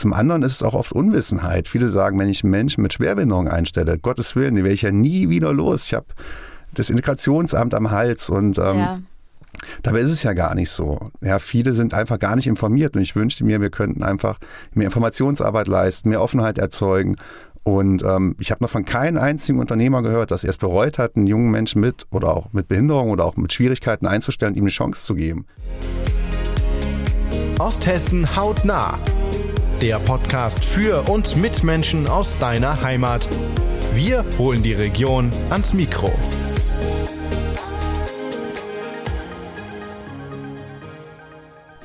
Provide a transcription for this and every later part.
Zum anderen ist es auch oft Unwissenheit. Viele sagen, wenn ich einen Menschen mit Schwerbehinderung einstelle, Gottes Willen, die werde ich ja nie wieder los. Ich habe das Integrationsamt am Hals und ähm, ja. Dabei ist es ja gar nicht so. Ja, viele sind einfach gar nicht informiert und ich wünschte mir, wir könnten einfach mehr Informationsarbeit leisten, mehr Offenheit erzeugen. Und ähm, ich habe noch von keinem einzigen Unternehmer gehört, dass er es bereut hat, einen jungen Menschen mit oder auch mit Behinderung oder auch mit Schwierigkeiten einzustellen, ihm eine Chance zu geben. Osthessen hautnah. Der Podcast für und mit Menschen aus deiner Heimat. Wir holen die Region ans Mikro.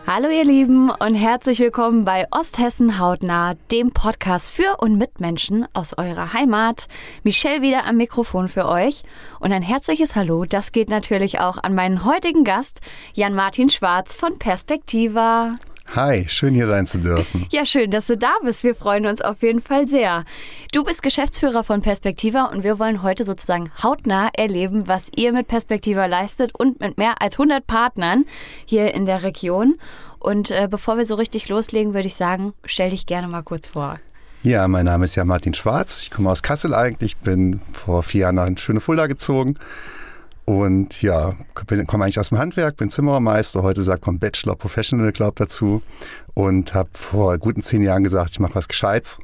Hallo ihr Lieben und herzlich willkommen bei Osthessen hautnah, dem Podcast für und mit Menschen aus eurer Heimat. Michelle wieder am Mikrofon für euch und ein herzliches Hallo, das geht natürlich auch an meinen heutigen Gast, Jan-Martin Schwarz von Perspektiva. Hi, schön hier sein zu dürfen. Ja, schön, dass du da bist. Wir freuen uns auf jeden Fall sehr. Du bist Geschäftsführer von Perspektiva und wir wollen heute sozusagen hautnah erleben, was ihr mit Perspektiva leistet und mit mehr als 100 Partnern hier in der Region. Und äh, bevor wir so richtig loslegen, würde ich sagen, stell dich gerne mal kurz vor. Ja, mein Name ist ja Martin Schwarz. Ich komme aus Kassel eigentlich, bin vor vier Jahren nach schöne Fulda gezogen und ja, komme eigentlich aus dem Handwerk, bin Zimmerermeister. Heute sagt man Bachelor Professional, glaub dazu. Und habe vor guten zehn Jahren gesagt, ich mache was Gescheites.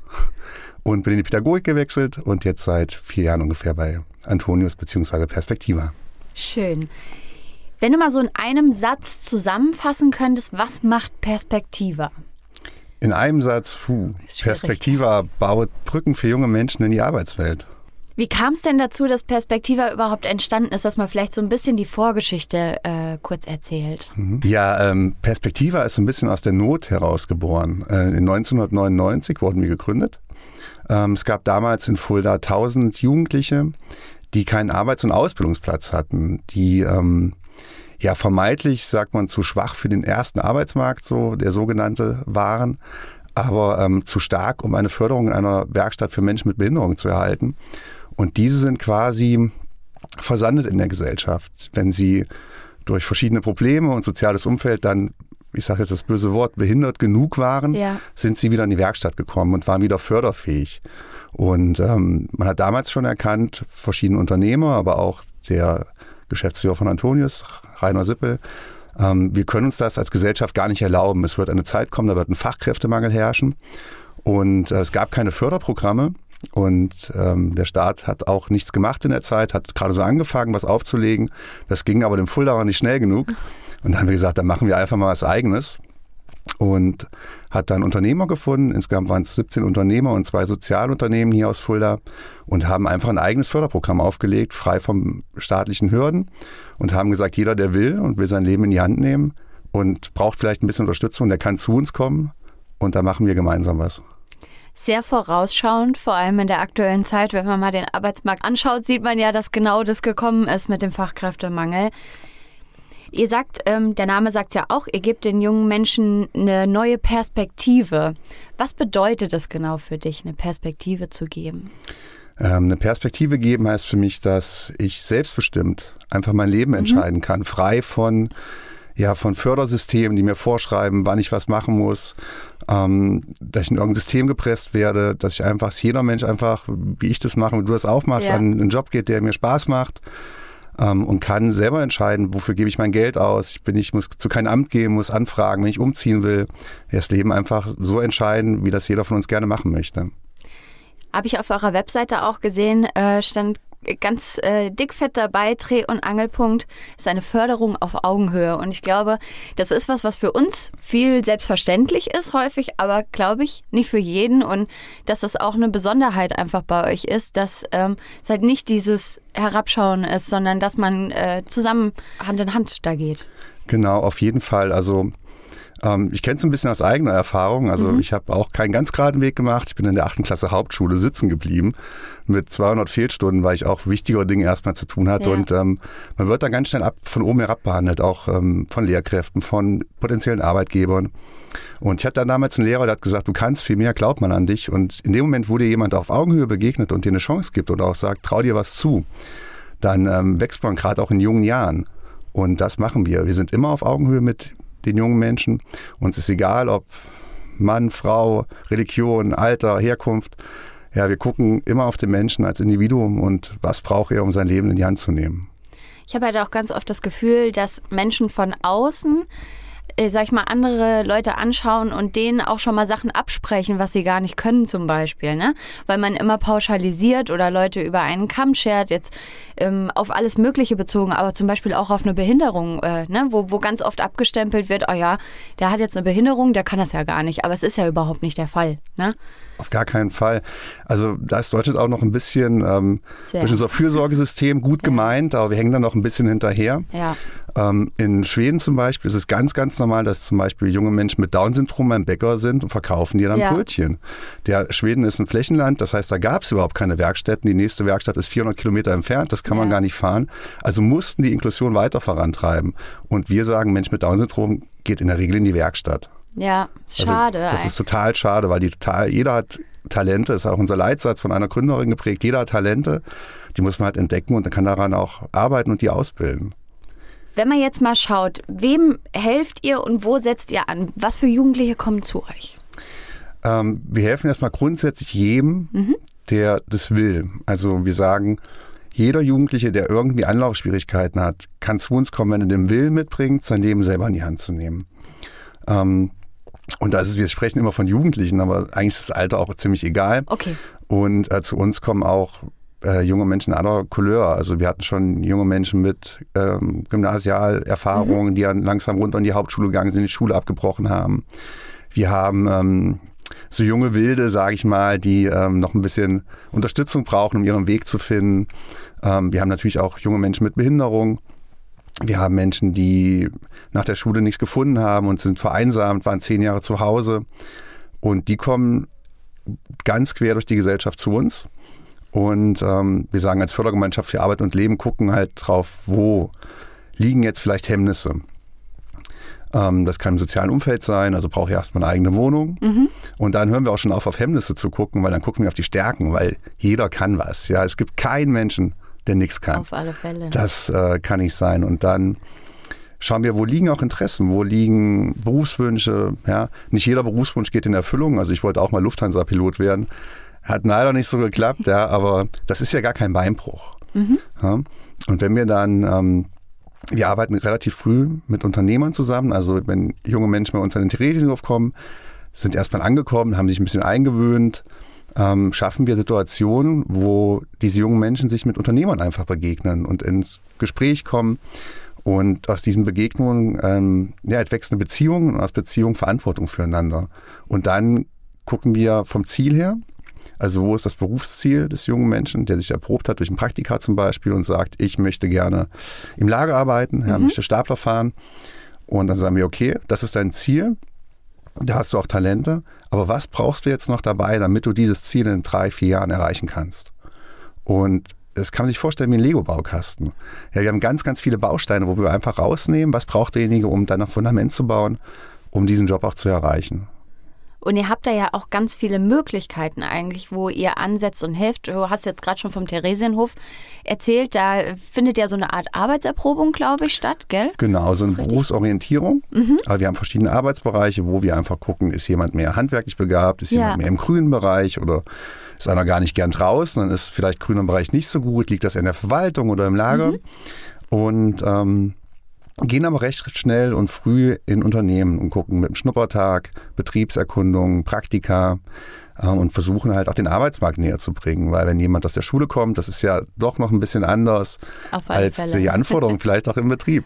Und bin in die Pädagogik gewechselt und jetzt seit vier Jahren ungefähr bei Antonius bzw. Perspektiva. Schön. Wenn du mal so in einem Satz zusammenfassen könntest, was macht Perspektiva? In einem Satz, puh, Perspektiva baut Brücken für junge Menschen in die Arbeitswelt. Wie kam es denn dazu, dass Perspektiva überhaupt entstanden ist, dass man vielleicht so ein bisschen die Vorgeschichte äh, kurz erzählt? Mhm. Ja, ähm, Perspektiva ist so ein bisschen aus der Not herausgeboren. Äh, in 1999 wurden wir gegründet. Ähm, es gab damals in Fulda 1000 Jugendliche, die keinen Arbeits- und Ausbildungsplatz hatten, die ähm, ja vermeintlich, sagt man, zu schwach für den ersten Arbeitsmarkt, so der sogenannte, waren, aber ähm, zu stark, um eine Förderung in einer Werkstatt für Menschen mit Behinderung zu erhalten. Und diese sind quasi versandet in der Gesellschaft. Wenn sie durch verschiedene Probleme und soziales Umfeld dann, ich sage jetzt das böse Wort, behindert genug waren, ja. sind sie wieder in die Werkstatt gekommen und waren wieder förderfähig. Und ähm, man hat damals schon erkannt, verschiedene Unternehmer, aber auch der Geschäftsführer von Antonius, Rainer Sippel, ähm, wir können uns das als Gesellschaft gar nicht erlauben. Es wird eine Zeit kommen, da wird ein Fachkräftemangel herrschen. Und äh, es gab keine Förderprogramme. Und ähm, der Staat hat auch nichts gemacht in der Zeit, hat gerade so angefangen, was aufzulegen. Das ging aber dem Fuldaer nicht schnell genug. Und dann haben wir gesagt, dann machen wir einfach mal was Eigenes. Und hat dann Unternehmer gefunden. Insgesamt waren es 17 Unternehmer und zwei Sozialunternehmen hier aus Fulda und haben einfach ein eigenes Förderprogramm aufgelegt, frei von staatlichen Hürden und haben gesagt, jeder, der will und will sein Leben in die Hand nehmen und braucht vielleicht ein bisschen Unterstützung, der kann zu uns kommen und da machen wir gemeinsam was sehr vorausschauend, vor allem in der aktuellen Zeit. Wenn man mal den Arbeitsmarkt anschaut, sieht man ja, dass genau das gekommen ist mit dem Fachkräftemangel. Ihr sagt, ähm, der Name sagt ja auch, ihr gebt den jungen Menschen eine neue Perspektive. Was bedeutet es genau für dich, eine Perspektive zu geben? Ähm, eine Perspektive geben heißt für mich, dass ich selbstbestimmt einfach mein Leben mhm. entscheiden kann, frei von ja, von Fördersystemen, die mir vorschreiben, wann ich was machen muss, ähm, dass ich in irgendein System gepresst werde, dass ich einfach, dass jeder Mensch einfach, wie ich das mache, wie du das auch machst, ja. an einen Job geht, der mir Spaß macht ähm, und kann selber entscheiden, wofür gebe ich mein Geld aus. Ich bin, ich muss zu keinem Amt gehen, muss anfragen, wenn ich umziehen will. Das Leben einfach so entscheiden, wie das jeder von uns gerne machen möchte. Habe ich auf eurer Webseite auch gesehen, äh, stand ganz äh, dickfett dabei, Dreh- und Angelpunkt ist eine Förderung auf Augenhöhe. Und ich glaube, das ist was, was für uns viel selbstverständlich ist häufig, aber glaube ich nicht für jeden. Und dass das auch eine Besonderheit einfach bei euch ist, dass ähm, es halt nicht dieses Herabschauen ist, sondern dass man äh, zusammen Hand in Hand da geht. Genau, auf jeden Fall. Also ähm, ich kenne es ein bisschen aus eigener Erfahrung. Also mhm. ich habe auch keinen ganz geraden Weg gemacht. Ich bin in der achten Klasse Hauptschule sitzen geblieben mit 200 Fehlstunden, weil ich auch wichtigere Dinge erstmal zu tun hatte. Ja. Und ähm, man wird dann ganz schnell ab, von oben herab behandelt, auch ähm, von Lehrkräften, von potenziellen Arbeitgebern. Und ich hatte dann damals einen Lehrer, der hat gesagt, du kannst viel mehr, glaubt man an dich. Und in dem Moment, wo dir jemand auf Augenhöhe begegnet und dir eine Chance gibt und auch sagt, trau dir was zu, dann ähm, wächst man gerade auch in jungen Jahren. Und das machen wir. Wir sind immer auf Augenhöhe mit den jungen Menschen. Uns ist egal, ob Mann, Frau, Religion, Alter, Herkunft. Ja, wir gucken immer auf den Menschen als Individuum und was braucht er, um sein Leben in die Hand zu nehmen. Ich habe halt auch ganz oft das Gefühl, dass Menschen von außen äh, sag ich mal, andere Leute anschauen und denen auch schon mal Sachen absprechen, was sie gar nicht können zum Beispiel, ne? Weil man immer pauschalisiert oder Leute über einen Kamm schert, jetzt ähm, auf alles Mögliche bezogen, aber zum Beispiel auch auf eine Behinderung, äh, ne? Wo, wo ganz oft abgestempelt wird, oh ja, der hat jetzt eine Behinderung, der kann das ja gar nicht, aber es ist ja überhaupt nicht der Fall, ne? Auf gar keinen Fall. Also da ist Deutschland auch noch ein bisschen ähm, durch unser Fürsorgesystem gut gemeint, aber wir hängen da noch ein bisschen hinterher. Ja. Ähm, in Schweden zum Beispiel ist es ganz, ganz normal, dass zum Beispiel junge Menschen mit Down-Syndrom beim Bäcker sind und verkaufen dir dann Ja. Brötchen. Der Schweden ist ein Flächenland, das heißt, da gab es überhaupt keine Werkstätten. Die nächste Werkstatt ist 400 Kilometer entfernt, das kann man Ja. gar nicht fahren. Also mussten die Inklusion weiter vorantreiben. Und wir sagen, Mensch mit Down-Syndrom geht in der Regel in die Werkstatt. Ja, Also schade. Das ist total schade, weil die total, jeder hat Talente, das ist auch unser Leitsatz von einer Gründerin geprägt, jeder hat Talente, die muss man halt entdecken und dann kann daran auch arbeiten und die ausbilden. Wenn man jetzt mal schaut, wem helft ihr und wo setzt ihr an? Was für Jugendliche kommen zu euch? Ähm, wir helfen erstmal grundsätzlich jedem, der das will. Also wir sagen, jeder Jugendliche, der irgendwie Anlaufschwierigkeiten hat, kann zu uns kommen, wenn er den Willen mitbringt, sein Leben selber in die Hand zu nehmen. Ähm, und da ist es, wir sprechen immer von Jugendlichen, aber eigentlich ist das Alter auch ziemlich egal. Okay. Und äh, zu uns kommen auch äh, junge Menschen aller Couleur. Also wir hatten schon junge Menschen mit ähm, Gymnasialerfahrungen, die dann langsam runter in die Hauptschule gegangen sind, die Schule abgebrochen haben. Wir haben ähm, so junge Wilde, sage ich mal, die ähm, noch ein bisschen Unterstützung brauchen, um ihren Weg zu finden. Ähm, wir haben natürlich auch junge Menschen mit Behinderung. Wir haben Menschen, die nach der Schule nichts gefunden haben und sind vereinsamt, waren zehn Jahre zu Hause. Und die kommen ganz quer durch die Gesellschaft zu uns. Und ähm, wir sagen als Fördergemeinschaft für Arbeit und Leben, gucken halt drauf, wo liegen jetzt vielleicht Hemmnisse. Ähm, das kann im sozialen Umfeld sein, also brauche ich erstmal eine eigene Wohnung. Und dann hören wir auch schon auf, auf Hemmnisse zu gucken, weil dann gucken wir auf die Stärken, weil jeder kann was. Ja, es gibt keinen Menschen, der nichts kann. Auf alle Fälle. Das äh, kann nicht sein. Und dann schauen wir, wo liegen auch Interessen, wo liegen Berufswünsche. Ja? Nicht jeder Berufswunsch geht in Erfüllung. Also ich wollte auch mal Lufthansa-Pilot werden. Hat leider nicht so geklappt, ja, aber das ist ja gar kein Beinbruch. Ja? Und wenn wir dann, ähm, wir arbeiten relativ früh mit Unternehmern zusammen, also wenn junge Menschen bei uns an den Theresienhof kommen, sind erstmal angekommen, haben sich ein bisschen eingewöhnt, ähm, schaffen wir Situationen, wo diese jungen Menschen sich mit Unternehmern einfach begegnen und ins Gespräch kommen. Und aus diesen Begegnungen ähm, ja, wächst eine Beziehung und aus Beziehung Verantwortung füreinander. Und dann gucken wir vom Ziel her, also wo ist das Berufsziel des jungen Menschen, der sich erprobt hat durch ein Praktika zum Beispiel und sagt, ich möchte gerne im Lager arbeiten, ja, möchte Stapler fahren. Und dann sagen wir, okay, das ist dein Ziel, da hast du auch Talente, aber was brauchst du jetzt noch dabei, damit du dieses Ziel in drei, vier Jahren erreichen kannst? Und das kann man sich vorstellen wie ein Lego-Baukasten. Ja, wir haben ganz, ganz viele Bausteine, wo wir einfach rausnehmen, was braucht derjenige, um dann ein Fundament zu bauen, um diesen Job auch zu erreichen. Und ihr habt da ja auch ganz viele Möglichkeiten eigentlich, wo ihr ansetzt und helft. Du hast jetzt gerade schon vom Theresienhof erzählt, da findet ja so eine Art Arbeitserprobung, glaube ich, statt, gell? Genau, so eine. Berufsorientierung. Aber wir haben verschiedene Arbeitsbereiche, wo wir einfach gucken, ist jemand mehr handwerklich begabt, ist Ja. jemand mehr im grünen Bereich oder ist einer gar nicht gern draußen, dann ist vielleicht grüner Bereich nicht so gut, liegt das in der Verwaltung oder im Lager. Und ähm, gehen aber recht schnell und früh in Unternehmen und gucken mit dem Schnuppertag, Betriebserkundung, Praktika äh, und versuchen halt auch den Arbeitsmarkt näher zu bringen, weil wenn jemand aus der Schule kommt, das ist ja doch noch ein bisschen anders als Fälle. die Anforderungen vielleicht auch im Betrieb.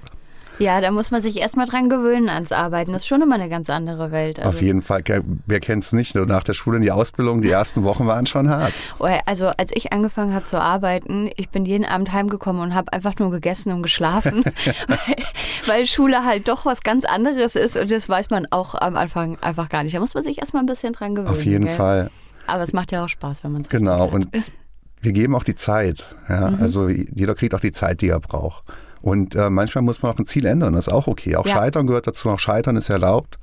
Ja, da muss man sich erstmal dran gewöhnen ans Arbeiten. Das ist schon immer eine ganz andere Welt. Also, Auf jeden Fall. Wer kennt es nicht? Nach der Schule in die Ausbildung, die ersten Wochen waren schon hart. Oh, Also als ich angefangen habe zu arbeiten, ich bin jeden Abend heimgekommen und habe einfach nur gegessen und geschlafen, weil, weil Schule halt doch was ganz anderes ist und das weiß man auch am Anfang einfach gar nicht. Da muss man sich erstmal ein bisschen dran gewöhnen. Auf jeden gell? Fall. Aber es macht ja auch Spaß, wenn man es Genau. Und wir geben auch die Zeit. Ja? Also jeder kriegt auch die Zeit, die er braucht. Und äh, manchmal muss man auch ein Ziel ändern. Das ist auch okay. Auch Ja. Scheitern gehört dazu. Auch Scheitern ist erlaubt.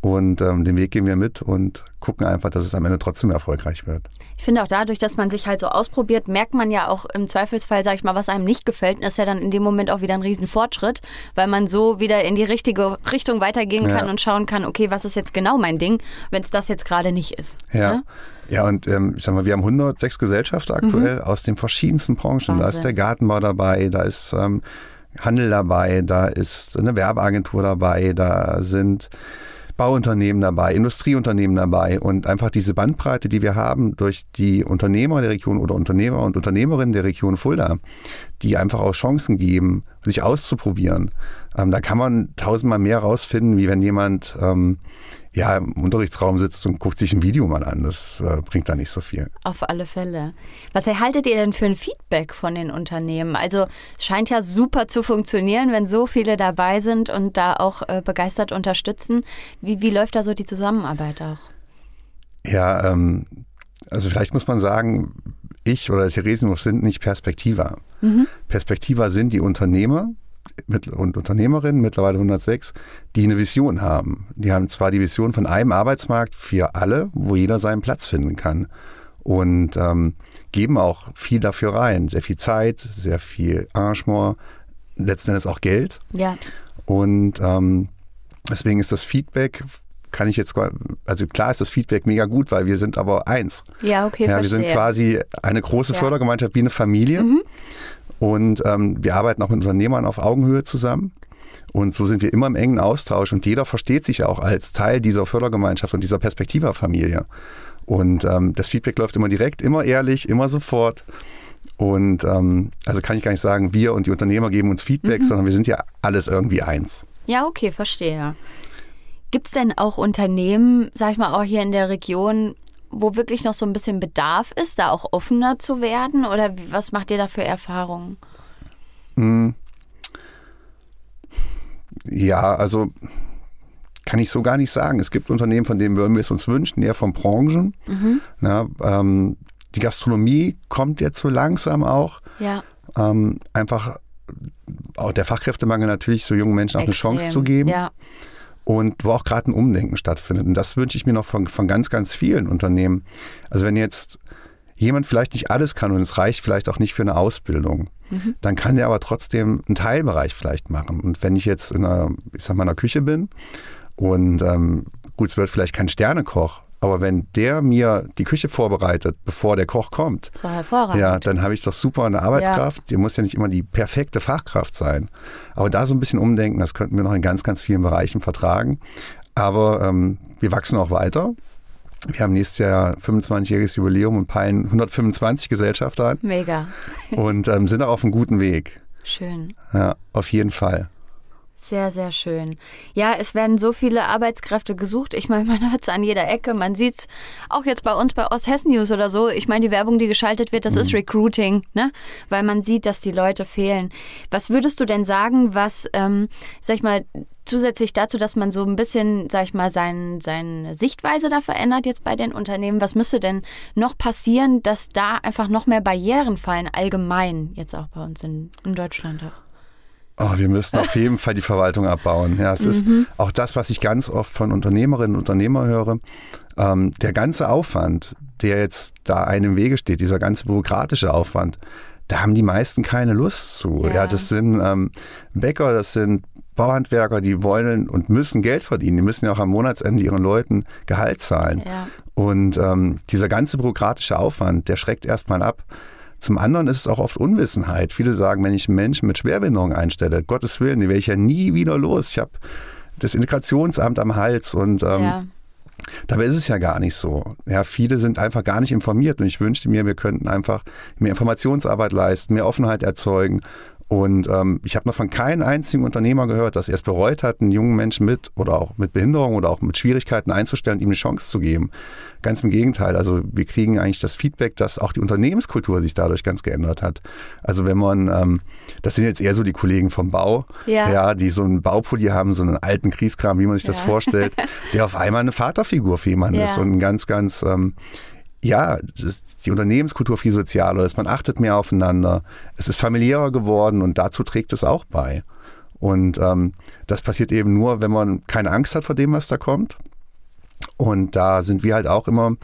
Und ähm, den Weg gehen wir mit und gucken einfach, dass es am Ende trotzdem erfolgreich wird. Ich finde auch dadurch, dass man sich halt so ausprobiert, merkt man ja auch im Zweifelsfall, sag ich mal, was einem nicht gefällt. Und ist ja dann in dem Moment auch wieder ein Riesenfortschritt, weil man so wieder in die richtige Richtung weitergehen kann Ja. und schauen kann, okay, was ist jetzt genau mein Ding, wenn es das jetzt gerade nicht ist. Ja. Ne? Ja, und ähm, ich sag mal, wir haben 106 Gesellschafter aktuell aus den verschiedensten Branchen. Da Mhm. Wahnsinn. ist der Gartenbau dabei, da ist ähm, Handel dabei, da ist eine Werbeagentur dabei, da sind Bauunternehmen dabei, Industrieunternehmen dabei und einfach diese Bandbreite, die wir haben durch die Unternehmer der Region oder Unternehmer und Unternehmerinnen der Region Fulda, die einfach auch Chancen geben, sich auszuprobieren. Ähm, da kann man tausendmal mehr rausfinden, wie wenn jemand ähm, ja, im Unterrichtsraum sitzt und guckt sich ein Video mal an. Das äh, bringt da nicht so viel. Auf alle Fälle. Was erhaltet ihr denn für ein Feedback von den Unternehmen? Also es scheint ja super zu funktionieren, wenn so viele dabei sind und da auch äh, begeistert unterstützen. Wie, wie läuft da so die Zusammenarbeit auch? Ja, ähm, also vielleicht muss man sagen, ich oder Theresienhof sind nicht Perspektiva. Perspektiva sind die Unternehmer und Unternehmerinnen, mittlerweile 106, die eine Vision haben. Die haben zwar die Vision von einem Arbeitsmarkt für alle, wo jeder seinen Platz finden kann. Und ähm, geben auch viel dafür rein. Sehr viel Zeit, sehr viel Engagement, letzten Endes auch Geld. Ja, Und ähm, deswegen ist das Feedback, kann ich jetzt, also klar ist das Feedback mega gut, weil wir sind aber eins. ja, okay, ja, wir verstehe. sind quasi eine große Ja. Fördergemeinschaft wie eine Familie. Und ähm, wir arbeiten auch mit Unternehmern auf Augenhöhe zusammen. Und so sind wir immer im engen Austausch und jeder versteht sich auch als Teil dieser Fördergemeinschaft und dieser Perspektiva-Familie. Und ähm, das Feedback läuft immer direkt, immer ehrlich, immer sofort. Und ähm, also kann ich gar nicht sagen, wir und die Unternehmer geben uns Feedback, sondern wir sind ja alles irgendwie eins. Ja, okay, verstehe. Gibt es denn auch Unternehmen, sag ich mal, auch hier in der Region, wo wirklich noch so ein bisschen Bedarf ist, da auch offener zu werden? Oder wie- was macht ihr da für Erfahrungen? Ja, also kann ich so gar nicht sagen. Es gibt Unternehmen, von denen würden wir es uns wünschen, eher von Branchen. Na, ähm, die Gastronomie kommt jetzt so langsam auch. Ja, Ähm, einfach auch der Fachkräftemangel natürlich, so jungen Menschen auch eine Chance zu geben. Ja, Und wo auch gerade ein Umdenken stattfindet. Und das wünsche ich mir noch von, von ganz, ganz vielen Unternehmen. Also wenn jetzt jemand vielleicht nicht alles kann und es reicht vielleicht auch nicht für eine Ausbildung, dann kann der aber trotzdem einen Teilbereich vielleicht machen. Und wenn ich jetzt in einer, ich sag mal, einer Küche bin und ähm, gut, es wird vielleicht kein Sternekoch, aber wenn der mir die Küche vorbereitet, bevor der Koch kommt, ja, dann habe ich doch super eine Arbeitskraft. Die muss ja nicht immer die perfekte Fachkraft sein. Aber da so ein bisschen umdenken, das könnten wir noch in ganz, ganz vielen Bereichen vertragen. Aber ähm, wir wachsen auch weiter. Wir haben nächstes Jahr 25-jähriges Jubiläum und peilen 125 Gesellschafter an Mega. und ähm, sind auch auf einem guten Weg. Schön. Ja, auf jeden Fall. Sehr, sehr schön. Ja, es werden so viele Arbeitskräfte gesucht. Ich meine, man hört es an jeder Ecke. Man sieht es auch jetzt bei uns bei Osthessen News oder so. Ich meine, die Werbung, die geschaltet wird, das ist Recruiting, ne? Weil man sieht, dass die Leute fehlen. Was würdest du denn sagen, was, ähm, sag ich mal, zusätzlich dazu, dass man so ein bisschen, sag ich mal, sein, seine Sichtweise da verändert jetzt bei den Unternehmen, was müsste denn noch passieren, dass da einfach noch mehr Barrieren fallen, allgemein, jetzt auch bei uns in, in Deutschland auch? Oh, wir müssen auf jeden Fall die Verwaltung abbauen. Ja, es ist auch das, was ich ganz oft von Unternehmerinnen und Unternehmern höre. Ähm, der ganze Aufwand, der jetzt da einem im Wege steht, dieser ganze bürokratische Aufwand, da haben die meisten keine Lust zu. Ja. Ja, das sind ähm, Bäcker, das sind Bauhandwerker, die wollen und müssen Geld verdienen. Die müssen ja auch am Monatsende ihren Leuten Gehalt zahlen. Ja. Und ähm, dieser ganze bürokratische Aufwand, der schreckt erstmal ab. Zum anderen ist es auch oft Unwissenheit. Viele sagen, wenn ich einen Menschen mit Schwerbehinderung einstelle, Gottes Willen, die werde ich ja nie wieder los. Ich habe das Integrationsamt am Hals und ähm, ja. dabei ist es ja gar nicht so. Ja, viele sind einfach gar nicht informiert und ich wünschte mir, wir könnten einfach mehr Informationsarbeit leisten, mehr Offenheit erzeugen. Und ähm, ich habe noch von keinem einzigen Unternehmer gehört, dass er es bereut hat, einen jungen Menschen mit oder auch mit Behinderung oder auch mit Schwierigkeiten einzustellen ihm eine Chance zu geben. Ganz im Gegenteil. Also wir kriegen eigentlich das Feedback, dass auch die Unternehmenskultur sich dadurch ganz geändert hat. Also wenn man, ähm, das sind jetzt eher so die Kollegen vom Bau, Ja. ja die so einen Baupulli haben, so einen alten Kriegskram, wie man sich das Ja. vorstellt, der auf einmal eine Vaterfigur für jemanden Ja. ist und ein ganz, ganz ähm, ja, die Unternehmenskultur viel sozialer ist, man achtet mehr aufeinander, es ist familiärer geworden und dazu trägt es auch bei. Und ähm, das passiert eben nur, wenn man keine Angst hat vor dem, was da kommt, Und da sind wir halt auch immer,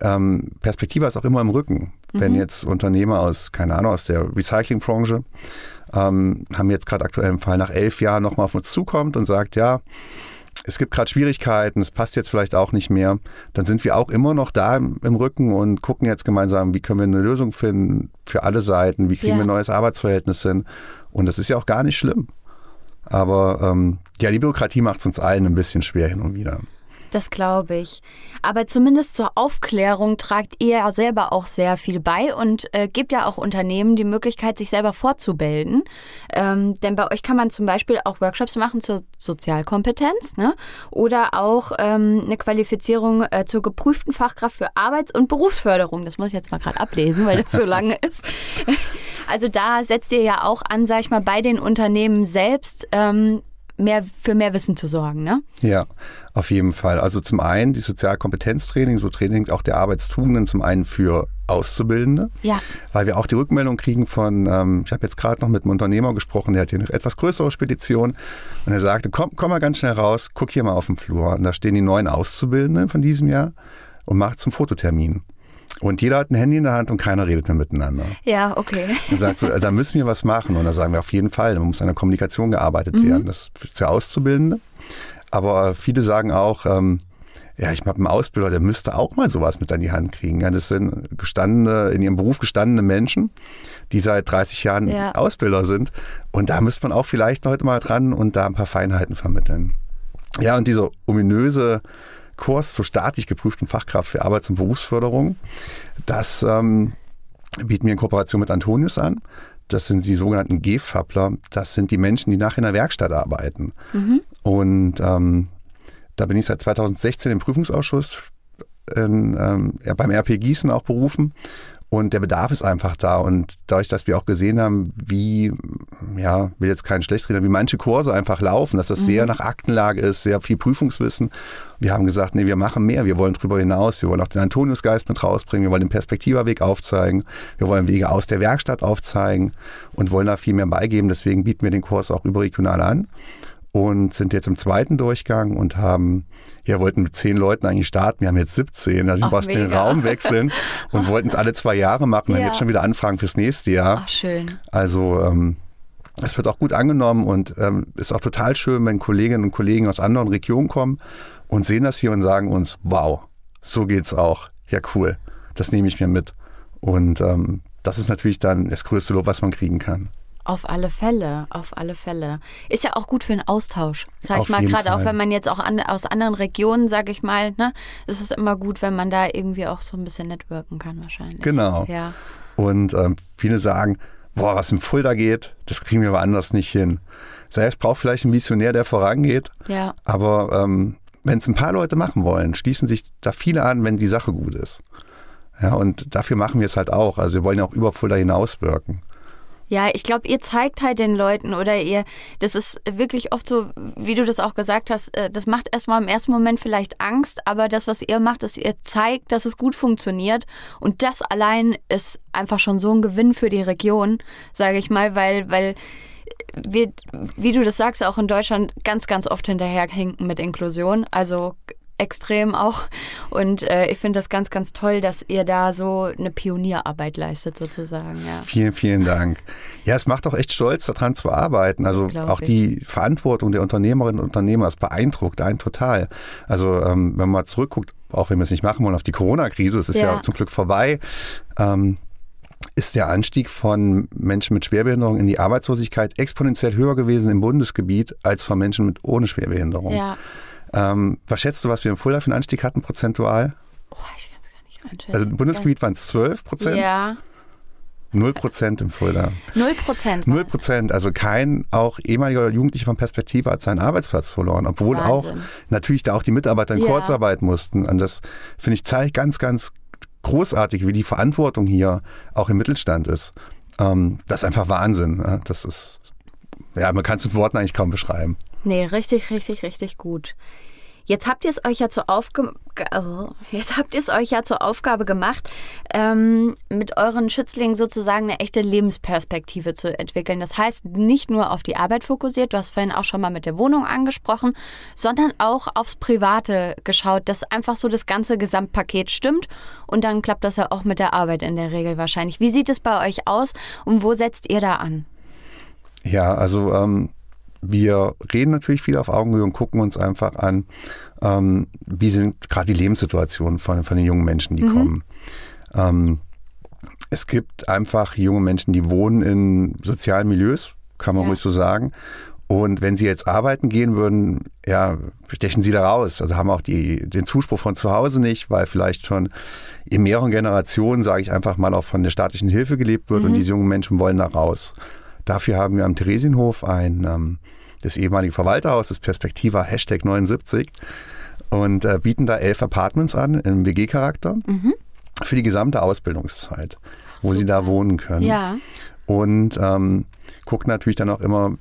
ähm, Perspektive ist auch immer im Rücken. Mhm. Wenn jetzt Unternehmer aus, keine Ahnung, aus der Recyclingbranche, ähm, haben jetzt gerade aktuell im Fall nach elf Jahren nochmal auf uns zukommt und sagt, ja, es gibt gerade Schwierigkeiten, es passt jetzt vielleicht auch nicht mehr, dann sind wir auch immer noch da im, im, Rücken und gucken jetzt gemeinsam, wie können wir eine Lösung finden für alle Seiten, wie kriegen ja. wir ein neues Arbeitsverhältnis hin. Und das ist ja auch gar nicht schlimm. Aber ähm, ja, die Bürokratie macht es uns allen ein bisschen schwer hin und wieder. Das glaube ich. Aber zumindest zur Aufklärung tragt ihr ja selber auch sehr viel bei und äh, gibt ja auch Unternehmen die Möglichkeit, sich selber fortzubilden. Ähm, denn bei euch kann man zum Beispiel auch Workshops machen zur Sozialkompetenz ne? oder auch ähm, eine Qualifizierung äh, zur geprüften Fachkraft für Arbeits- und Berufsförderung. Das muss ich jetzt mal gerade ablesen, weil das so lange ist. Also da setzt ihr ja auch an, sag ich mal, bei den Unternehmen selbst ähm, mehr, für mehr Wissen zu sorgen, ne? Ja, auf jeden Fall. Also zum einen die Sozialkompetenztraining, so Training auch der Arbeitstugenden, zum einen für Auszubildende, ja. weil wir auch die Rückmeldung kriegen von, ähm, ich habe jetzt gerade noch mit einem Unternehmer gesprochen, der hat hier eine etwas größere Spedition und er sagte, komm, komm mal ganz schnell raus, guck hier mal auf dem Flur. Und da stehen die neuen Auszubildenden von diesem Jahr und macht zum Fototermin. Und jeder hat ein Handy in der Hand und keiner redet mehr miteinander. Ja, okay. Und sagt so, da müssen wir was machen. Und da sagen wir auf jeden Fall, da muss an der Kommunikation gearbeitet mhm. werden. Das ist für Auszubildende. Aber viele sagen auch, ähm, ja, ich habe einen Ausbilder, der müsste auch mal sowas mit an die Hand kriegen. Ja, das sind gestandene, in ihrem Beruf gestandene Menschen, die seit 30 Jahren ja. Ausbilder sind. Und da müsste man auch vielleicht heute mal dran und da ein paar Feinheiten vermitteln. Ja, und diese ominöse Kurs zur staatlich geprüften Fachkraft für Arbeits- und Berufsförderung. Das ähm, bieten wir in Kooperation mit Antonius an. Das sind die sogenannten G-Fappler. Das sind die Menschen, die nachher in der Werkstatt arbeiten. Mhm. Und ähm, da bin ich seit 2016 im Prüfungsausschuss in, ähm, ja, beim RP Gießen auch berufen und der Bedarf ist einfach da. Und dadurch, dass wir auch gesehen haben, wie, ja, will jetzt keinen schlecht reden, wie manche Kurse einfach laufen, dass das mhm. sehr nach Aktenlage ist, sehr viel Prüfungswissen. Wir haben gesagt, nee, wir machen mehr, wir wollen drüber hinaus, wir wollen auch den Antoniusgeist mit rausbringen, wir wollen den Perspektiverweg aufzeigen, wir wollen Wege aus der Werkstatt aufzeigen und wollen da viel mehr beigeben. Deswegen bieten wir den Kurs auch überregional an und sind jetzt im zweiten Durchgang und haben, ja, wollten mit zehn Leuten eigentlich starten. Wir haben jetzt 17, also wir den Raum wechseln und wollten es alle zwei Jahre machen. Wir ja. haben jetzt schon wieder Anfragen fürs nächste Jahr. Ach, schön. Also, ähm, es wird auch gut angenommen und ähm, ist auch total schön, wenn Kolleginnen und Kollegen aus anderen Regionen kommen und sehen das hier und sagen uns, wow, so geht's auch. Ja, cool. Das nehme ich mir mit. Und ähm, das ist natürlich dann das größte Lob, was man kriegen kann. Auf alle Fälle, auf alle Fälle. Ist ja auch gut für einen Austausch, sag auf ich mal. Gerade auch wenn man jetzt auch an, aus anderen Regionen, sag ich mal, ne, ist es immer gut, wenn man da irgendwie auch so ein bisschen networken kann wahrscheinlich. Genau. Ja. Und ähm, viele sagen, boah, was im Fulda geht, das kriegen wir woanders nicht hin. Selbst braucht vielleicht ein Missionär, der vorangeht. Ja. Aber ähm, wenn es ein paar Leute machen wollen, schließen sich da viele an, wenn die Sache gut ist. Ja, und dafür machen wir es halt auch. Also wir wollen ja auch über Fulda hinaus wirken. Ja, ich glaube, ihr zeigt halt den Leuten oder ihr, das ist wirklich oft so, wie du das auch gesagt hast, äh, das macht erstmal im ersten Moment vielleicht Angst, aber das, was ihr macht, ist, ihr zeigt, dass es gut funktioniert und das allein ist einfach schon so ein Gewinn für die Region, sage ich mal, weil, weil wir, wie du das sagst, auch in Deutschland ganz, ganz oft hinterherhinken mit Inklusion. Also extrem auch. Und äh, ich finde das ganz, ganz toll, dass ihr da so eine Pionierarbeit leistet, sozusagen. Ja. Vielen, vielen Dank. Ja, es macht auch echt stolz, daran zu arbeiten. Also auch ich. die Verantwortung der Unternehmerinnen und Unternehmer, das beeindruckt einen total. Also ähm, wenn man mal zurückguckt, auch wenn wir es nicht machen wollen, auf die Corona-Krise, es ist ja. ja. zum Glück vorbei. Ähm, ist der Anstieg von Menschen mit Schwerbehinderung in die Arbeitslosigkeit exponentiell höher gewesen im Bundesgebiet als von Menschen mit ohne Schwerbehinderung. Ja. Ähm, was schätzt du, was wir im Fulda für einen Anstieg hatten, prozentual? Oh, ich kann es gar nicht einschätzen. Also im Bundesgebiet waren es 12 Prozent. Ja. 0 Prozent im Fulda. 0 Prozent. 0 Prozent. Also kein auch ehemaliger Jugendlicher von Perspektive hat seinen Arbeitsplatz verloren, obwohl Wahnsinn. auch natürlich da auch die Mitarbeiter in ja. Kurzarbeit mussten. Und das finde ich zeigt ganz, ganz großartig, wie die Verantwortung hier auch im Mittelstand ist. Ähm, das ist einfach Wahnsinn. Das ist, ja, man kann es mit Worten eigentlich kaum beschreiben. Nee, richtig, richtig, richtig gut. Jetzt habt ihr es euch ja zur Aufgabe, oh, jetzt habt ihr es euch ja zur Aufgabe gemacht, ähm, mit euren Schützlingen sozusagen eine echte Lebensperspektive zu entwickeln. Das heißt, nicht nur auf die Arbeit fokussiert, du hast vorhin auch schon mal mit der Wohnung angesprochen, sondern auch aufs Private geschaut, dass einfach so das ganze Gesamtpaket stimmt und dann klappt das ja auch mit der Arbeit in der Regel wahrscheinlich. Wie sieht es bei euch aus und wo setzt ihr da an? Ja, also ähm, wir reden natürlich viel auf Augenhöhe und gucken uns einfach an, ähm, wie sind gerade die Lebenssituationen von, von den jungen Menschen, die mhm. kommen. Ähm, es gibt einfach junge Menschen, die wohnen in sozialen Milieus, kann man ja. ruhig so sagen. Und wenn sie jetzt arbeiten gehen würden, ja, stechen sie da raus. Also haben auch die, den Zuspruch von zu Hause nicht, weil vielleicht schon in mehreren Generationen, sage ich einfach mal, auch von der staatlichen Hilfe gelebt wird mhm. und diese jungen Menschen wollen da raus. Dafür haben wir am Theresienhof ein ähm, das ehemalige Verwalterhaus, das Perspektiva Hashtag 79 und äh, bieten da elf Apartments an im WG-Charakter mhm. für die gesamte Ausbildungszeit, wo Super. sie da wohnen können. Ja. Und ähm, gucken natürlich dann auch immer,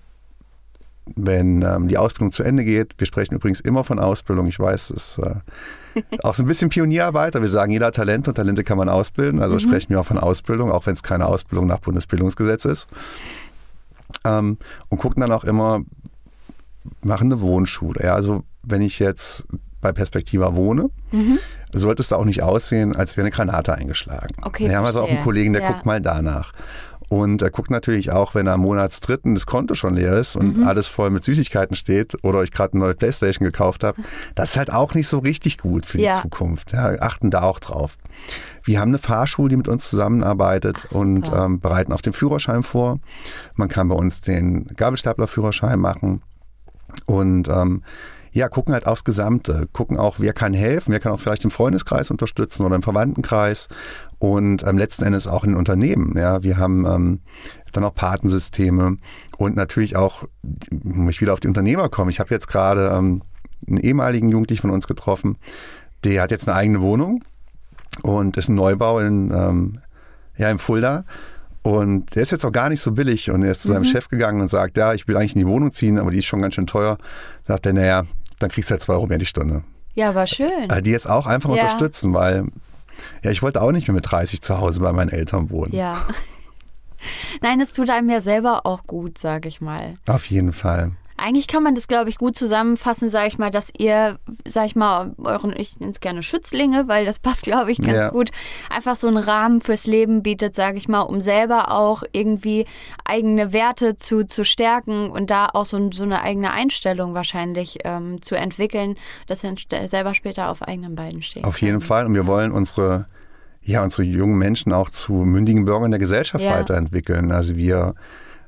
wenn ähm, die Ausbildung zu Ende geht. Wir sprechen übrigens immer von Ausbildung. Ich weiß, es ist äh, auch so ein bisschen Pionierarbeit. Wir sagen, jeder Talent und Talente kann man ausbilden. Also mhm. sprechen wir auch von Ausbildung, auch wenn es keine Ausbildung nach Bundesbildungsgesetz ist. Ähm, und gucken dann auch immer, machen eine Wohnschule. Ja, also wenn ich jetzt bei Perspektiva wohne, mhm. sollte es da auch nicht aussehen, als wäre eine Granate eingeschlagen. Okay, Wir haben also auch einen Kollegen, der ja. guckt mal danach. Und er guckt natürlich auch, wenn er am Monatsdritten das Konto schon leer ist und mhm. alles voll mit Süßigkeiten steht oder ich gerade eine neue Playstation gekauft habe. Das ist halt auch nicht so richtig gut für ja. die Zukunft. Ja, achten da auch drauf. Wir haben eine Fahrschule, die mit uns zusammenarbeitet Ach, und ähm, bereiten auf den Führerschein vor. Man kann bei uns den Gabelstaplerführerschein machen. Und ähm, ja, gucken halt aufs Gesamte, gucken auch, wer kann helfen, wer kann auch vielleicht im Freundeskreis unterstützen oder im Verwandtenkreis. Und ähm, letzten Endes auch in Unternehmen. Ja, wir haben ähm, dann auch Patensysteme und natürlich auch, muss ich wieder auf die Unternehmer kommen. Ich habe jetzt gerade ähm, einen ehemaligen Jugendlichen von uns getroffen, der hat jetzt eine eigene Wohnung und ist ein Neubau in, ähm, ja, in Fulda und der ist jetzt auch gar nicht so billig. Und er ist zu seinem mhm. Chef gegangen und sagt, ja, ich will eigentlich in die Wohnung ziehen, aber die ist schon ganz schön teuer. Da sagt er, naja, dann kriegst du halt zwei Euro mehr die Stunde. Ja, aber schön. Also die jetzt auch einfach ja. unterstützen, weil ja, ich wollte auch nicht mehr mit 30 zu Hause bei meinen Eltern wohnen. Ja. Nein, es tut einem ja selber auch gut, sag ich mal. Auf jeden Fall. Eigentlich kann man das, glaube ich, gut zusammenfassen, sage ich mal, dass ihr, sage ich mal, euren, ich nenne es gerne Schützlinge, weil das passt, glaube ich, ganz ja. gut, einfach so einen Rahmen fürs Leben bietet, sage ich mal, um selber auch irgendwie eigene Werte zu, zu stärken und da auch so, so eine eigene Einstellung wahrscheinlich ähm, zu entwickeln, dass dann selber später auf eigenen Beinen steht. Auf jeden Fall. Und wir wollen unsere ja, unsere jungen Menschen auch zu mündigen Bürgern der Gesellschaft ja. weiterentwickeln. Also wir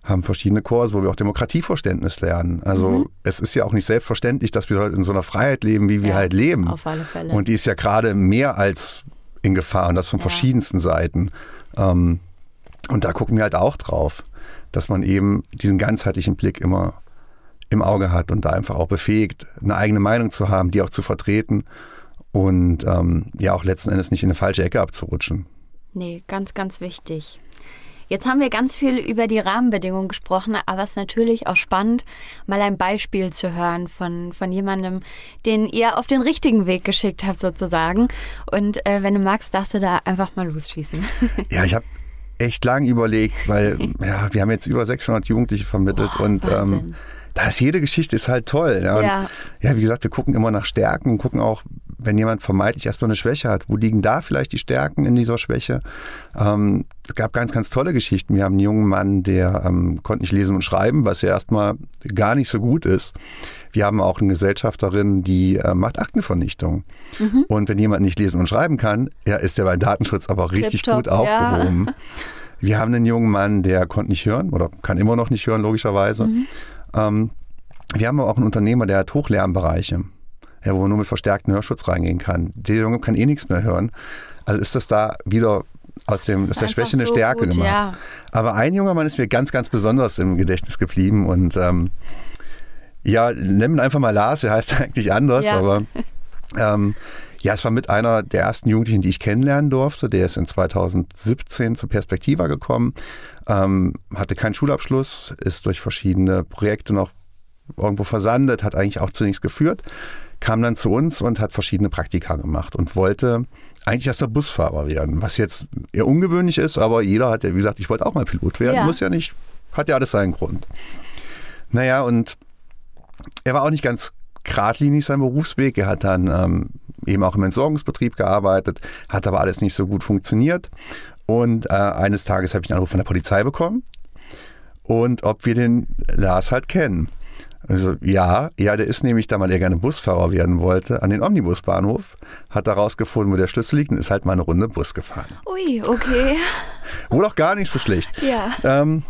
haben verschiedene Kurse, wo wir auch Demokratieverständnis lernen. Also mhm. es ist ja auch nicht selbstverständlich, dass wir halt in so einer Freiheit leben, wie wir ja, halt leben. Auf alle Fälle. Und die ist ja gerade mehr als in Gefahr und das von ja. verschiedensten Seiten. Ähm, und da gucken wir halt auch drauf, dass man eben diesen ganzheitlichen Blick immer im Auge hat und da einfach auch befähigt, eine eigene Meinung zu haben, die auch zu vertreten und ähm, ja auch letzten Endes nicht in eine falsche Ecke abzurutschen. Nee, ganz, ganz wichtig. Jetzt haben wir ganz viel über die Rahmenbedingungen gesprochen, aber es ist natürlich auch spannend, mal ein Beispiel zu hören von, von jemandem, den ihr auf den richtigen Weg geschickt habt, sozusagen. Und äh, wenn du magst, darfst du da einfach mal losschießen. Ja, ich habe echt lang überlegt, weil ja, wir haben jetzt über 600 Jugendliche vermittelt oh, und ähm, da ist jede Geschichte ist halt toll. Ja. ja. ja, wie gesagt, wir gucken immer nach Stärken, gucken auch, wenn jemand vermeintlich erstmal eine Schwäche hat, wo liegen da vielleicht die Stärken in dieser Schwäche? Ähm, es gab ganz, ganz tolle Geschichten. Wir haben einen jungen Mann, der ähm, konnte nicht lesen und schreiben, was ja erstmal gar nicht so gut ist. Wir haben auch eine Gesellschafterin, die äh, macht Aktenvernichtung. Mhm. Und wenn jemand nicht lesen und schreiben kann, ja, ist der beim Datenschutz aber richtig Tipptopp, gut aufgehoben. Ja. Wir haben einen jungen Mann, der konnte nicht hören oder kann immer noch nicht hören, logischerweise. Mhm. Ähm, wir haben aber auch einen Unternehmer, der hat Hochlärmbereiche, ja, wo man nur mit verstärktem Hörschutz reingehen kann. Der Junge kann eh nichts mehr hören. Also ist das da wieder aus, dem, aus der Schwäche eine Stärke gut, gemacht. Ja. Aber ein junger Mann ist mir ganz, ganz besonders im Gedächtnis geblieben und ähm, ja, nennen einfach mal Lars, er heißt eigentlich anders, ja. aber ähm, ja, es war mit einer der ersten Jugendlichen, die ich kennenlernen durfte. Der ist in 2017 zur Perspektiva gekommen, ähm, hatte keinen Schulabschluss, ist durch verschiedene Projekte noch irgendwo versandet, hat eigentlich auch zu nichts geführt. Kam dann zu uns und hat verschiedene Praktika gemacht und wollte eigentlich erst der Busfahrer werden, was jetzt eher ungewöhnlich ist, aber jeder hat ja, wie gesagt, ich wollte auch mal Pilot werden, Ja. muss ja nicht, hat ja alles seinen Grund. Naja, und er war auch nicht ganz geradlinig sein Berufsweg. Er hat dann ähm, eben auch im Entsorgungsbetrieb gearbeitet, hat aber alles nicht so gut funktioniert. Und äh, eines Tages habe ich einen Anruf von der Polizei bekommen und ob wir den Lars halt kennen. Also ja, ja, der ist nämlich, da mal der gerne Busfahrer werden wollte, an den Omnibusbahnhof, hat da rausgefunden, wo der Schlüssel liegt und ist halt mal eine Runde Bus gefahren. Ui, okay. Wohl auch gar nicht so schlecht. Ja. Ähm,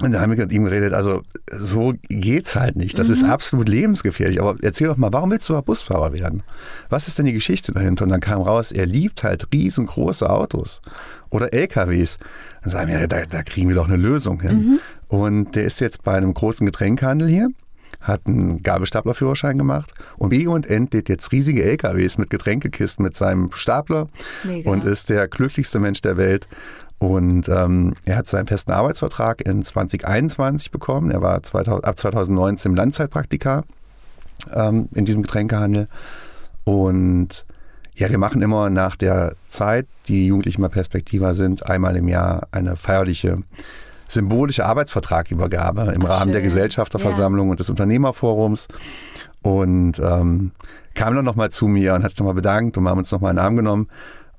und da haben wir mit ihm geredet, also so geht's halt nicht. Das ist absolut lebensgefährlich. Aber erzähl doch mal, warum willst du mal Busfahrer werden? Was ist denn die Geschichte dahinter? Und dann kam raus, er liebt halt riesengroße Autos oder LKWs. Dann sagen wir, da, da kriegen wir doch eine Lösung hin. Und der ist jetzt bei einem großen Getränkhandel hier, hat einen Gabelstaplerführerschein gemacht und B und entlädt jetzt riesige LKWs mit Getränkekisten mit seinem Stapler Mega. und ist der glücklichste Mensch der Welt. Und ähm, er hat seinen festen Arbeitsvertrag in 2021 bekommen. Er war 2000, ab 2019 im Langzeitpraktika ähm, in diesem Getränkehandel. Und ja, wir machen immer nach der Zeit, die Jugendlichen mal Perspektiva sind, einmal im Jahr eine feierliche symbolische Arbeitsvertragübergabe im Rahmen der schön. Gesellschafterversammlung und des Unternehmerforums. Und ähm, kam dann nochmal zu mir und hat sich nochmal bedankt und wir haben uns nochmal in den Arm genommen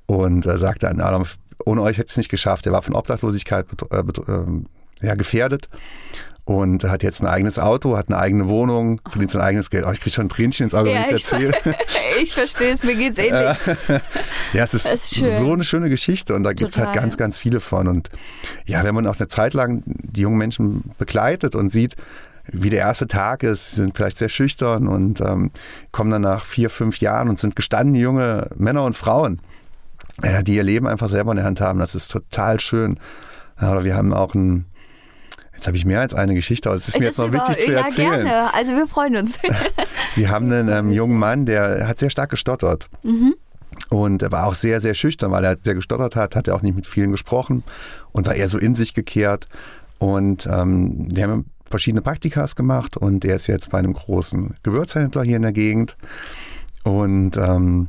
und äh, sagte an Adam, ohne euch hätte es nicht geschafft. Er war von Obdachlosigkeit äh, ähm, ja, gefährdet und hat jetzt ein eigenes Auto, hat eine eigene Wohnung, verdient sein eigenes Geld. Oh, ich kriege schon ein Tränchen ins Auge, wenn Ja, ich es erzähle. ich verstehe es, mir geht's ähnlich. Ja, es ist, ist so eine schöne Geschichte und da gibt es halt ganz, ganz viele von. Und ja, wenn man auch eine Zeit lang die jungen Menschen begleitet und sieht, wie der erste Tag ist, sie sind vielleicht sehr schüchtern und ähm, kommen dann nach vier, fünf Jahren und sind gestandene junge Männer und Frauen, ja, die ihr Leben einfach selber in der Hand haben. Das ist total schön. Ja, oder wir haben auch ein, jetzt habe ich mehr als eine Geschichte, aber es ist mir Das jetzt noch wichtig zu ja, erzählen. gerne. Also wir freuen uns. Wir haben einen ähm, jungen Mann, der hat sehr stark gestottert. Und er war auch sehr, sehr schüchtern, weil er sehr gestottert hat, hat er auch nicht mit vielen gesprochen und war eher so in sich gekehrt. Und ähm, die haben verschiedene Praktikas gemacht und er ist jetzt bei einem großen Gewürzhändler hier in der Gegend. Und ähm,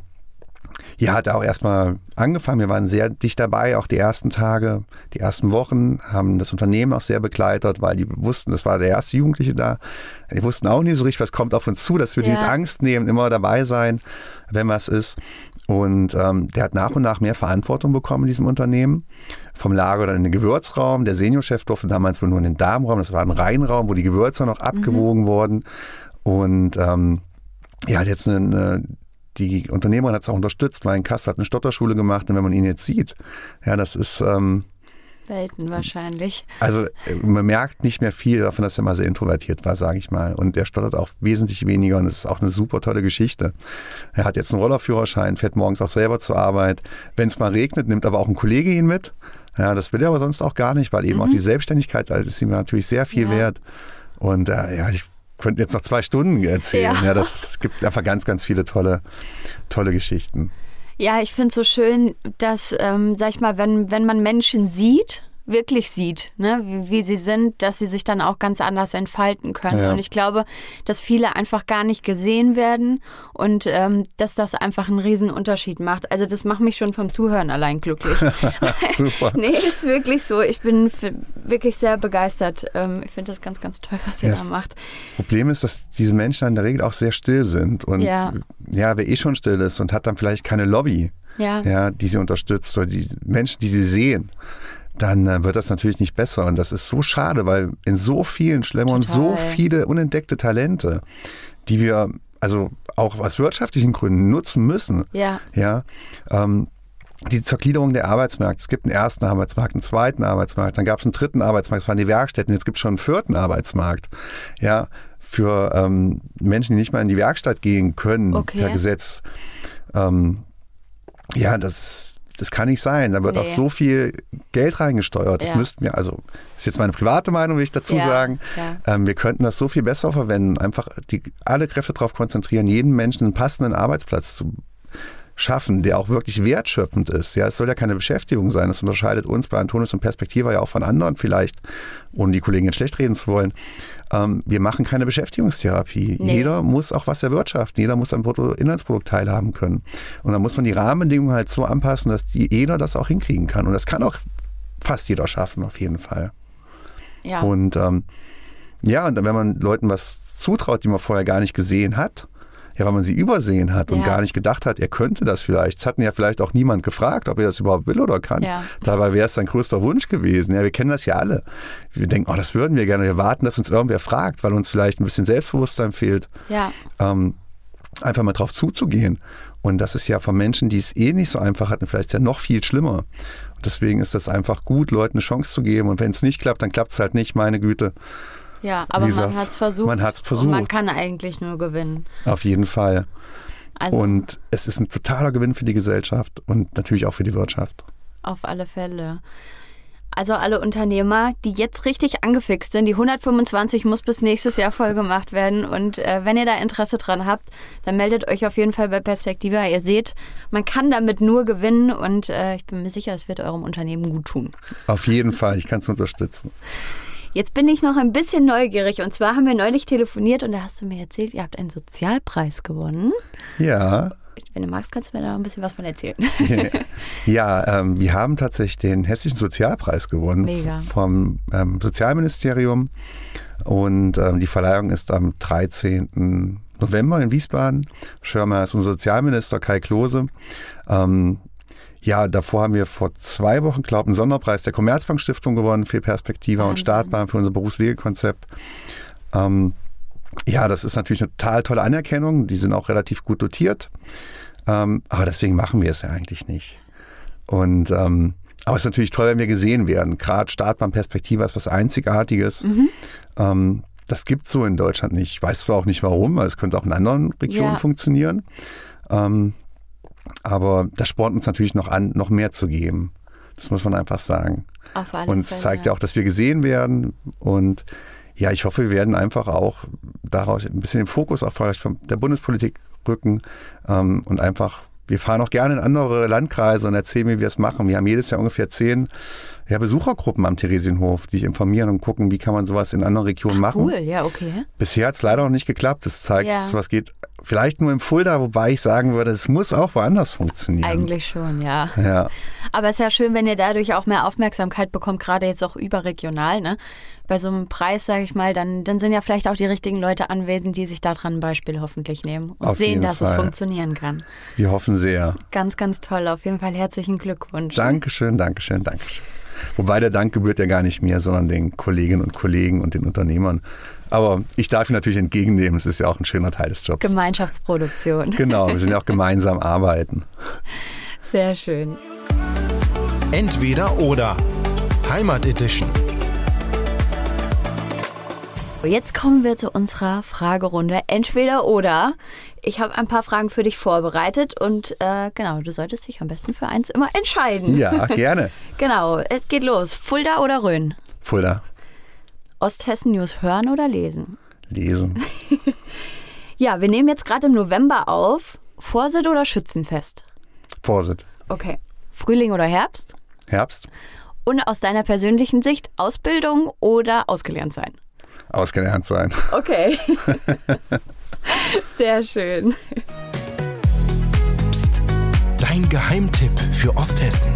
ja, hat auch erstmal angefangen. Wir waren sehr dicht dabei, auch die ersten Tage, die ersten Wochen, haben das Unternehmen auch sehr begleitet, weil die wussten, das war der erste Jugendliche da. Die wussten auch nicht so richtig, was kommt auf uns zu, dass wir Ja. dieses Angst nehmen, immer dabei sein, wenn was ist. Und ähm, der hat nach und nach mehr Verantwortung bekommen in diesem Unternehmen. Vom Lager dann in den Gewürzraum. Der Seniorchef durfte damals wohl nur in den Darmraum. Das war ein Reinraum, wo die Gewürze noch abgewogen wurden. Und ähm, ja, jetzt eine, eine die Unternehmerin hat es auch unterstützt, weil ein Kassel hat eine Stotterschule gemacht und wenn man ihn jetzt sieht, ja, das ist, ähm, Welten wahrscheinlich. also äh, man merkt nicht mehr viel davon, dass er mal sehr introvertiert war, sage ich mal. Und er stottert auch wesentlich weniger und es ist auch eine super tolle Geschichte. Er hat jetzt einen Rollerführerschein, fährt morgens auch selber zur Arbeit. Wenn es mal regnet, nimmt aber auch ein Kollege ihn mit. Ja, das will er aber sonst auch gar nicht, weil eben auch die Selbstständigkeit, das ist ihm natürlich sehr viel Mhm. Ja. wert. Und äh, ja, ich könnte jetzt noch zwei Stunden erzählen. Ja. Ja, das es gibt einfach ganz, ganz viele tolle, tolle Geschichten. Ja, ich finde es so schön, dass, ähm, sag ich mal, wenn, wenn man Menschen sieht, wirklich sieht, ne, wie, wie sie sind, dass sie sich dann auch ganz anders entfalten können. Ja. Und ich glaube, dass viele einfach gar nicht gesehen werden und ähm, dass das einfach einen riesen Unterschied macht. Also das macht mich schon vom Zuhören allein glücklich. Super. nee, ist wirklich so. Ich bin wirklich sehr begeistert. Ähm, ich finde das ganz, ganz toll, was ihr Ja, da macht. Problem ist, dass diese Menschen in der Regel auch sehr still sind. Und Ja. ja, wer eh schon still ist und hat dann vielleicht keine Lobby, Ja. ja, die sie unterstützt oder die Menschen, die sie sehen, dann äh, wird das natürlich nicht besser. Und das ist so schade, weil in so vielen Schlemmern so viele unentdeckte Talente, die wir also auch aus wirtschaftlichen Gründen nutzen müssen, Ja. ja, ähm, die Zergliederung der Arbeitsmärkte. Es gibt einen ersten Arbeitsmarkt, einen zweiten Arbeitsmarkt, dann gab es einen dritten Arbeitsmarkt, das waren die Werkstätten, jetzt gibt es schon einen vierten Arbeitsmarkt. Ja, für ähm, Menschen, die nicht mal in die Werkstatt gehen können, Okay. per Gesetz. Ähm, ja, das, das kann nicht sein. Da wird Nee. auch so viel Geld reingesteuert. Das Ja. müssten wir, also ist jetzt meine private Meinung, will ich dazu Ja, sagen. ja. Ähm, wir könnten das so viel besser verwenden, einfach die, alle Kräfte darauf konzentrieren, jedem Menschen einen passenden Arbeitsplatz zu schaffen, der auch wirklich wertschöpfend ist. Ja, es soll ja keine Beschäftigung sein. Das unterscheidet uns bei Antonius und Perspektiva ja auch von anderen vielleicht, ohne die Kollegin schlecht reden zu wollen. Ähm, wir machen keine Beschäftigungstherapie. Nee. Jeder muss auch was erwirtschaften. Jeder muss am Bruttoinlandsprodukt teilhaben können. Und dann muss man die Rahmenbedingungen halt so anpassen, dass die, jeder das auch hinkriegen kann. Und das kann auch fast jeder schaffen, auf jeden Fall. Ja. Und ähm, ja, und dann, wenn man Leuten was zutraut, die man vorher gar nicht gesehen hat, ja, weil man sie übersehen hat und Ja. gar nicht gedacht hat, er könnte das vielleicht. Es hat ihn ja vielleicht auch niemand gefragt, ob er das überhaupt will oder kann. Ja. Dabei wäre es sein größter Wunsch gewesen. Ja, wir kennen das ja alle. Wir denken, oh, das würden wir gerne. Wir warten, dass uns irgendwer fragt, weil uns vielleicht ein bisschen Selbstbewusstsein fehlt, ja. ähm, einfach mal drauf zuzugehen. Und das ist ja von Menschen, die es eh nicht so einfach hatten, vielleicht ja noch viel schlimmer. Und deswegen ist das einfach gut, Leuten eine Chance zu geben. Und wenn es nicht klappt, dann klappt es halt nicht, meine Güte. Ja, aber Wie man hat es versucht. man hat's Und man versucht. kann eigentlich nur gewinnen. Auf jeden Fall. Also Und es ist ein totaler Gewinn für die Gesellschaft und natürlich auch für die Wirtschaft. auf alle Fälle. Also alle Unternehmer, die jetzt richtig angefixt sind, die 125 muss bis nächstes Jahr voll gemacht werden. Und äh, wenn ihr da Interesse dran habt, dann meldet euch auf jeden Fall bei Perspektiva. Ihr seht, man kann damit nur gewinnen und äh, ich bin mir sicher, es wird eurem Unternehmen gut tun. Auf jeden Fall, ich kann es unterstützen. Jetzt bin ich noch ein bisschen neugierig. Und zwar haben wir neulich telefoniert und da hast du mir erzählt, ihr habt einen Sozialpreis gewonnen. Ja, Wenn du magst, kannst du mir da ein bisschen was von erzählen. ja ähm, wir haben tatsächlich den Hessischen Sozialpreis gewonnen Mega. vom ähm, Sozialministerium. Und ähm, die Verleihung ist am 13. November in Wiesbaden. Schirmer ist unser Sozialminister Kai Klose. Ähm, ja, davor haben wir vor zwei Wochen, glaube ich, einen Sonderpreis der Commerzbank Stiftung gewonnen für Perspektiva und Wahnsinn. Startbahn für unser Berufswegekonzept. Ähm, ja, das ist natürlich eine total tolle Anerkennung. Die sind auch relativ gut dotiert. Ähm, aber deswegen machen wir es ja eigentlich nicht. Und ähm, aber es ist natürlich toll, wenn wir gesehen werden. Gerade Startbahn Perspektiva ist was Einzigartiges. Ähm, das gibt so in Deutschland nicht. Ich weiß zwar auch nicht warum, weil es könnte auch in anderen Regionen Ja. funktionieren. Ähm, aber das spornt uns natürlich noch an, noch mehr zu geben. Das muss man einfach sagen. Auf alle Und es zeigt ja auch, dass wir gesehen werden. Und ja, ich hoffe, wir werden einfach auch daraus ein bisschen den Fokus auch vielleicht von der Bundespolitik rücken ähm, und einfach, wir fahren auch gerne in andere Landkreise und erzählen, wie wir es machen. Wir haben jedes Jahr ungefähr zehn ja, Besuchergruppen am Theresienhof, die informieren und gucken, wie kann man sowas in anderen Regionen machen. Cool, ja, okay. Bisher hat es leider noch nicht geklappt. Das zeigt, Ja. was geht vielleicht nur im Fulda, wobei ich sagen würde, es muss auch woanders funktionieren. Eigentlich schon, ja. Ja. Aber es ist ja schön, wenn ihr dadurch auch mehr Aufmerksamkeit bekommt, gerade jetzt auch überregional. Ne? Bei so einem Preis, sage ich mal, dann, dann sind ja vielleicht auch die richtigen Leute anwesend, die sich daran ein Beispiel hoffentlich nehmen und Auf sehen, dass es Fall. funktionieren kann. Wir hoffen sehr. Ganz, ganz toll. Auf jeden Fall herzlichen Glückwunsch. Dankeschön, Dankeschön, Dankeschön. Wobei der Dank gebührt ja gar nicht mir, sondern den Kolleginnen und Kollegen und den Unternehmern. Aber ich darf ihn natürlich entgegennehmen. Es ist ja auch ein schöner Teil des Jobs. Gemeinschaftsproduktion. Genau, wir sind ja auch gemeinsam arbeiten. Sehr schön. Entweder oder. Heimat Edition. Jetzt kommen wir zu unserer Fragerunde. Entweder oder. Ich habe ein paar Fragen für dich vorbereitet und äh, genau, du solltest dich am besten für eins immer entscheiden. Ja, gerne. Genau, es geht los. Fulda oder Rhön? Fulda, Osthessen News hören oder lesen? lesen. Ja, wir nehmen jetzt gerade im November auf. Vorsit oder Schützenfest? Vorsitt. Okay. Frühling oder Herbst? Herbst, Und aus deiner persönlichen Sicht Ausbildung oder ausgelernt sein? Ausgelernt sein. Okay. Sehr schön. Psst. Dein Geheimtipp für Osthessen.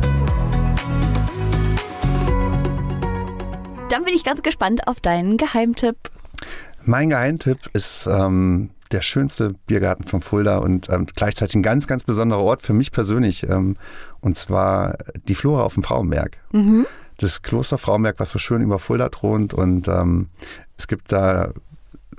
Dann bin ich ganz gespannt auf deinen Geheimtipp. Mein Geheimtipp ist ähm, der schönste Biergarten von Fulda und ähm, gleichzeitig ein ganz, ganz besonderer Ort für mich persönlich. Ähm, und zwar die Flora auf dem Frauenberg. Das Kloster Frauenberg, was so schön über Fulda thront. Und ähm, es gibt da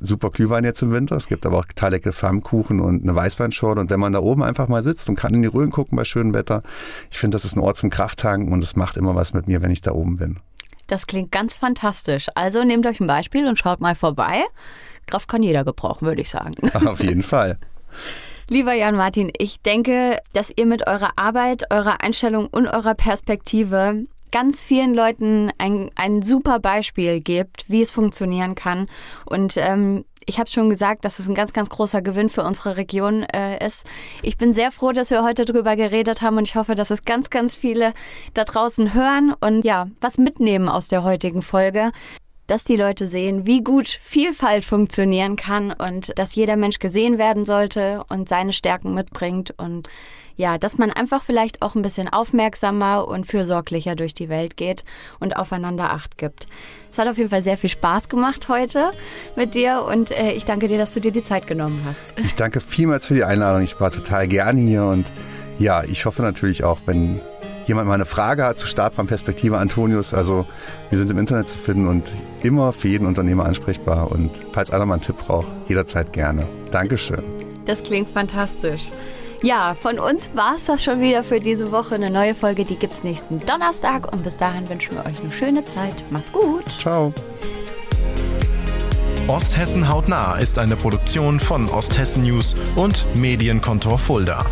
super Glühwein jetzt im Winter. Es gibt aber auch total leckere Flammkuchen und eine Weißweinschorle. Und wenn man da oben einfach mal sitzt und kann in die Rhön gucken bei schönem Wetter, ich finde, das ist ein Ort zum Krafttanken und es macht immer was mit mir, wenn ich da oben bin. Das klingt ganz fantastisch. Also nehmt euch ein Beispiel und schaut mal vorbei. Kraft kann jeder gebrauchen, würde ich sagen. Auf jeden Fall. Lieber Jan Martin, ich denke, dass ihr mit eurer Arbeit, eurer Einstellung und eurer Perspektive ganz vielen Leuten ein, ein super Beispiel gebt, wie es funktionieren kann. Und ähm, ich habe schon gesagt, dass es ein ganz, ganz großer Gewinn für unsere Region äh, ist. Ich bin sehr froh, dass wir heute drüber geredet haben und ich hoffe, dass es ganz, ganz viele da draußen hören und ja, was mitnehmen aus der heutigen Folge. dass die Leute sehen, wie gut Vielfalt funktionieren kann und dass jeder Mensch gesehen werden sollte und seine Stärken mitbringt und ja, dass man einfach vielleicht auch ein bisschen aufmerksamer und fürsorglicher durch die Welt geht und aufeinander Acht gibt. Es hat auf jeden Fall sehr viel Spaß gemacht heute mit dir und äh, ich danke dir, dass du dir die Zeit genommen hast. Ich danke vielmals für die Einladung. Ich war total gerne hier und ja, ich hoffe natürlich auch, wenn jemand mal eine Frage hat zu Startbahnperspektive Antonius, also wir sind im Internet zu finden und immer für jeden Unternehmer ansprechbar und falls einer mal einen Tipp braucht, jederzeit gerne. Dankeschön. Das klingt fantastisch. Ja, von uns war es das schon wieder für diese Woche. Eine neue Folge, die gibt es nächsten Donnerstag. Und bis dahin wünschen wir euch eine schöne Zeit. Macht's gut. Ciao. Osthessen hautnah ist eine Produktion von Osthessen News und Medienkontor Fulda.